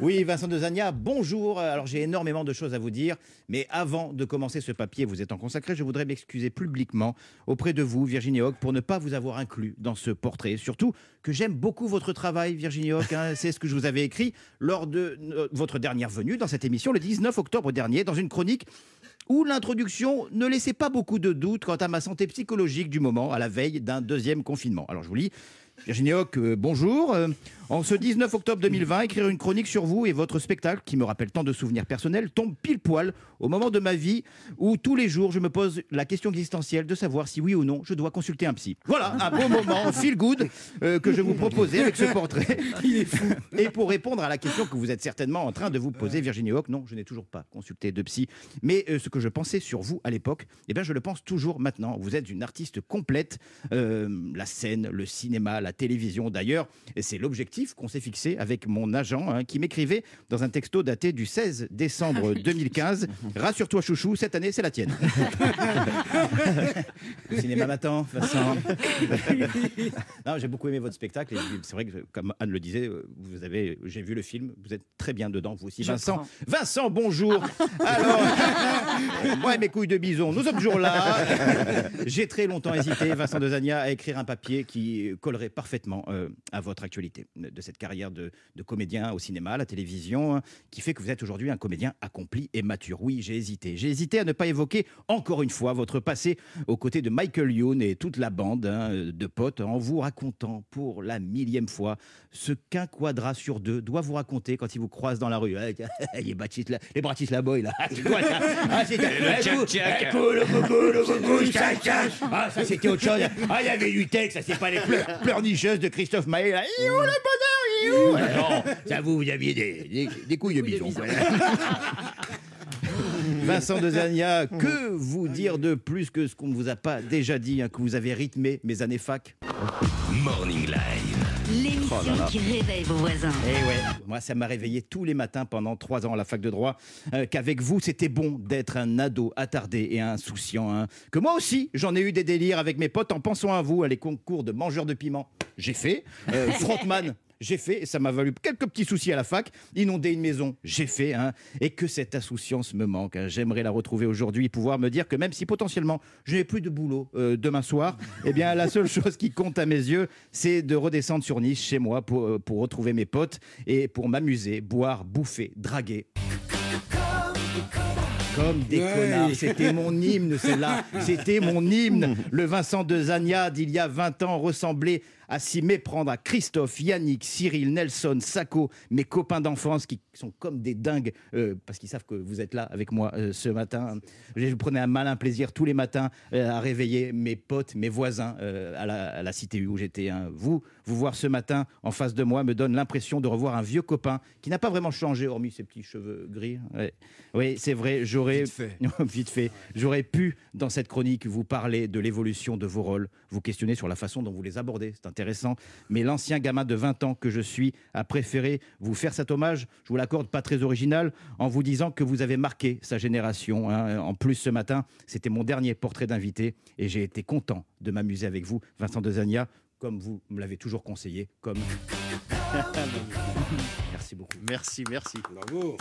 Oui, Vincent Dezania, bonjour. Alors j'ai énormément de choses à vous dire, mais avant de commencer ce papier vous étant consacré, je voudrais m'excuser publiquement auprès de vous, Virginie Hoc, pour ne pas vous avoir inclus dans ce portrait. Surtout que j'aime beaucoup votre travail, Virginie Hoc. hein. C'est ce que je vous avais écrit lors de euh, votre dernière venue dans cette émission le 19 octobre dernier, dans une chronique où l'introduction ne laissait pas beaucoup de doutes quant à ma santé psychologique du moment, à la veille d'un deuxième confinement. Alors je vous lis. Virginie Hoc, euh, bonjour. Euh, en ce 19 octobre 2020, écrire une chronique sur vous et votre spectacle, qui me rappelle tant de souvenirs personnels, tombe pile poil au moment de ma vie où tous les jours je me pose la question existentielle de savoir si oui ou non je dois consulter un psy. Voilà, un beau moment feel good euh, que je vous proposais avec ce portrait. Il est fou. Et pour répondre à la question que vous êtes certainement en train de vous poser, Virginie Hoc, non, je n'ai toujours pas consulté de psy, mais euh, ce que je pensais sur vous à l'époque, eh bien je le pense toujours maintenant. Vous êtes une artiste complète, euh, la scène, le cinéma, la télévision d'ailleurs, c'est l'objectif qu'on s'est fixé avec mon agent hein, qui m'écrivait dans un texto daté du 16 décembre 2015. Rassure-toi chouchou, cette année c'est la tienne. Le cinéma m'attend, Vincent. non, j'ai beaucoup aimé votre spectacle et c'est vrai que comme Anne le disait, vous avez, j'ai vu le film, vous êtes très bien dedans, vous aussi, Vincent. prends. Vincent, bonjour. Alors, moi et mes couilles de bison, nous sommes toujours là. J'ai très longtemps hésité, Vincent Dezania, à écrire un papier qui collerait parfaitement euh, à votre actualité de cette carrière de, de comédien au cinéma, à la télévision, hein, qui fait que vous êtes aujourd'hui un comédien accompli et mature. Oui, j'ai hésité. J'ai hésité à ne pas évoquer encore une fois votre passé aux côtés de Michael Youn et toute la bande hein, de potes en vous racontant pour la millième fois ce qu'un quadra sur deux doit vous raconter quand il vous croise dans la rue. Ah, Les Bratisla- les Bratislavois, là. Quoi ça Ah, c'est- Eh, eh. Ah, ça c'était autre chose. Ah, il y avait du texte, ça c'est pas les pleurs, pleurnicheuses de Christophe Maé. là. Iou, le Ah, Non, ça vous, vous aviez des, des, des couilles de bison. quoi. Vincent Dezania, que vous dire de plus que ce qu'on ne vous a pas déjà dit, hein, que vous avez rythmé mes années fac Morning Live. L'émission Oh là là. qui réveille vos voisins. Eh ouais, moi ça m'a réveillé tous les matins pendant trois ans à la fac de droit, euh, qu'avec vous c'était bon d'être un ado attardé et insouciant. hein. Que moi aussi j'en ai eu des délires avec mes potes en pensant à vous, à les concours de mangeurs de piment, j'ai fait. Euh, frontman, j'ai fait, et ça m'a valu quelques petits soucis à la fac. Inonder une maison, j'ai fait. hein. Et que cette insouciance me manque. hein. J'aimerais la retrouver aujourd'hui, pouvoir me dire que même si potentiellement je n'ai plus de boulot euh, demain soir, eh bien la seule chose qui compte à mes yeux, c'est de redescendre sur Nice chez moi pour, euh, pour retrouver mes potes et pour m'amuser, boire, bouffer, draguer. Comme des Ouais. connards. C'était mon hymne, celle-là. C'était mon hymne. Le Vincent de Zania d'il y a 20 ans ressemblait à s'y méprendre à Christophe, Yannick, Cyril, Nelson, Sacco, mes copains d'enfance qui sont comme des dingues euh, parce qu'ils savent que vous êtes là avec moi euh, ce matin. Je prenais un malin plaisir tous les matins euh, à réveiller mes potes, mes voisins à, la, à la cité où j'étais. hein. Vous, vous voir ce matin en face de moi me donne l'impression de revoir un vieux copain qui n'a pas vraiment changé hormis ses petits cheveux gris. Ouais. Oui, c'est vrai, j'aurais Vite fait. vite fait. J'aurais pu, dans cette chronique, vous parler de l'évolution de vos rôles, vous questionner sur la façon dont vous les abordez. C'est intéressant. Mais l'ancien gamin de 20 ans que je suis a préféré vous faire cet hommage, je vous l'accorde, pas très original, en vous disant que vous avez marqué sa génération. hein. En plus, ce matin, c'était mon dernier portrait d'invité et j'ai été content de m'amuser avec vous, Vincent Dezania, comme vous me l'avez toujours conseillé, comme... Merci beaucoup. Merci, merci. Bravo.